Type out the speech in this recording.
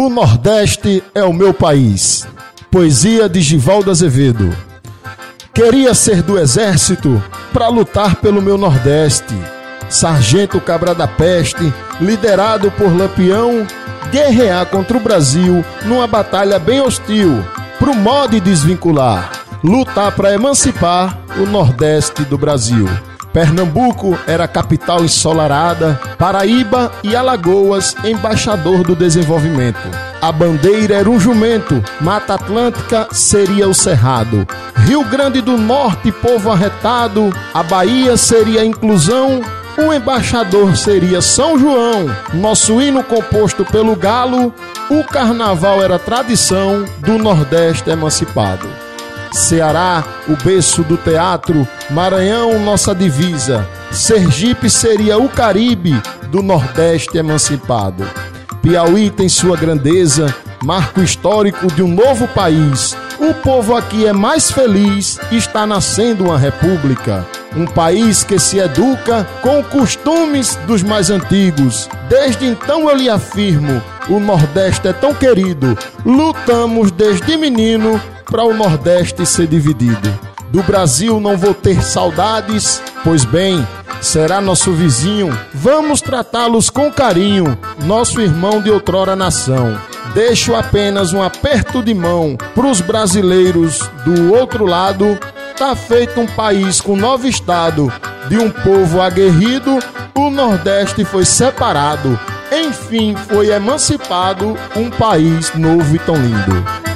O Nordeste é o meu país. Poesia de Givaldo Azevedo. Queria ser do exército para lutar pelo meu Nordeste. Sargento Cabra da Peste, liderado por Lampião, guerrear contra o Brasil numa batalha bem hostil, pro modo desvincular, lutar para emancipar o Nordeste do Brasil. Pernambuco era capital ensolarada, Paraíba e Alagoas embaixador do desenvolvimento. A bandeira era um jumento, Mata Atlântica seria o cerrado. Rio Grande do Norte, povo arretado, a Bahia seria a inclusão, o embaixador seria São João. Nosso hino composto pelo galo, o carnaval era tradição do Nordeste emancipado. Ceará, o berço do teatro, Maranhão, nossa divisa. Sergipe seria o Caribe do Nordeste emancipado. Piauí tem sua grandeza, marco histórico de um novo país. O povo aqui é mais feliz, está nascendo uma república. Um país que se educa com costumes dos mais antigos. Desde então eu lhe afirmo: o Nordeste é tão querido. Lutamos desde menino para o Nordeste ser dividido. Do Brasil não vou ter saudades, pois bem, será nosso vizinho. Vamos tratá-los com carinho, nosso irmão de outrora nação. Deixo apenas um aperto de mão pros brasileiros do outro lado. Tá feito um país com novo estado, de um povo aguerrido, o Nordeste foi separado. Enfim, foi emancipado um país novo e tão lindo.